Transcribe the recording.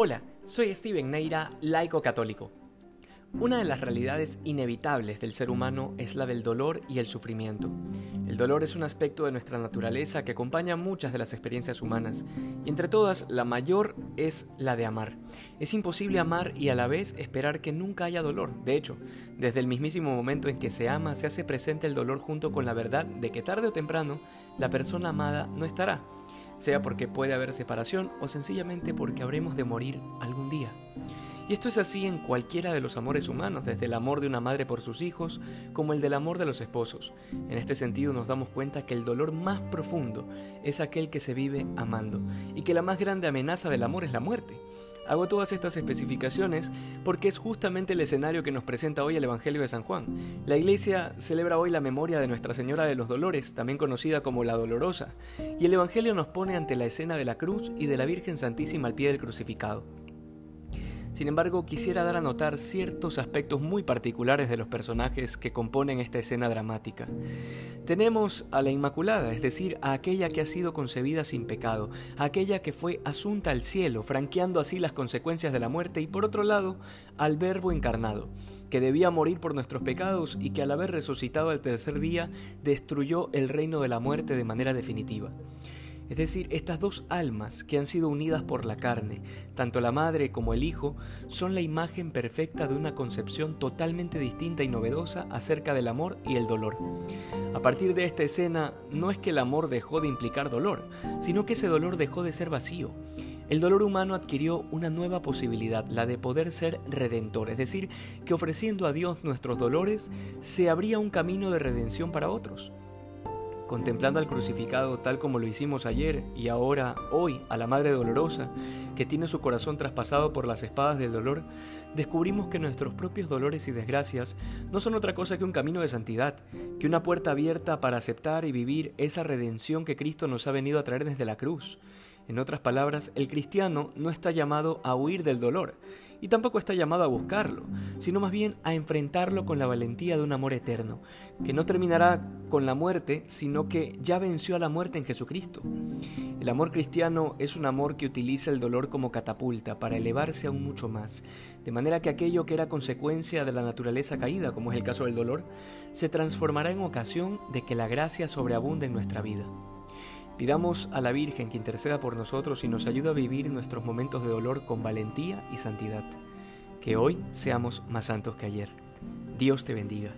Hola, soy Steven Neira, laico católico. Una de las realidades inevitables del ser humano es la del dolor y el sufrimiento. El dolor es un aspecto de nuestra naturaleza que acompaña muchas de las experiencias humanas, y entre todas la mayor es la de amar. Es imposible amar y a la vez esperar que nunca haya dolor. De hecho, desde el mismísimo momento en que se ama se hace presente el dolor junto con la verdad de que tarde o temprano la persona amada no estará sea porque puede haber separación o sencillamente porque habremos de morir algún día. Y esto es así en cualquiera de los amores humanos, desde el amor de una madre por sus hijos como el del amor de los esposos. En este sentido nos damos cuenta que el dolor más profundo es aquel que se vive amando y que la más grande amenaza del amor es la muerte. Hago todas estas especificaciones porque es justamente el escenario que nos presenta hoy el Evangelio de San Juan. La iglesia celebra hoy la memoria de Nuestra Señora de los Dolores, también conocida como la Dolorosa, y el Evangelio nos pone ante la escena de la cruz y de la Virgen Santísima al pie del crucificado. Sin embargo, quisiera dar a notar ciertos aspectos muy particulares de los personajes que componen esta escena dramática. Tenemos a la Inmaculada, es decir, a aquella que ha sido concebida sin pecado, a aquella que fue asunta al cielo, franqueando así las consecuencias de la muerte, y por otro lado, al Verbo encarnado, que debía morir por nuestros pecados y que al haber resucitado al tercer día destruyó el reino de la muerte de manera definitiva. Es decir, estas dos almas que han sido unidas por la carne, tanto la madre como el hijo, son la imagen perfecta de una concepción totalmente distinta y novedosa acerca del amor y el dolor. A partir de esta escena, no es que el amor dejó de implicar dolor, sino que ese dolor dejó de ser vacío. El dolor humano adquirió una nueva posibilidad, la de poder ser redentor, es decir, que ofreciendo a Dios nuestros dolores, se abría un camino de redención para otros contemplando al crucificado tal como lo hicimos ayer y ahora, hoy, a la Madre Dolorosa, que tiene su corazón traspasado por las espadas del dolor, descubrimos que nuestros propios dolores y desgracias no son otra cosa que un camino de santidad, que una puerta abierta para aceptar y vivir esa redención que Cristo nos ha venido a traer desde la cruz. En otras palabras, el cristiano no está llamado a huir del dolor, y tampoco está llamado a buscarlo, sino más bien a enfrentarlo con la valentía de un amor eterno, que no terminará con la muerte, sino que ya venció a la muerte en Jesucristo. El amor cristiano es un amor que utiliza el dolor como catapulta para elevarse aún mucho más, de manera que aquello que era consecuencia de la naturaleza caída, como es el caso del dolor, se transformará en ocasión de que la gracia sobreabunde en nuestra vida. Pidamos a la Virgen que interceda por nosotros y nos ayude a vivir nuestros momentos de dolor con valentía y santidad. Que hoy seamos más santos que ayer. Dios te bendiga.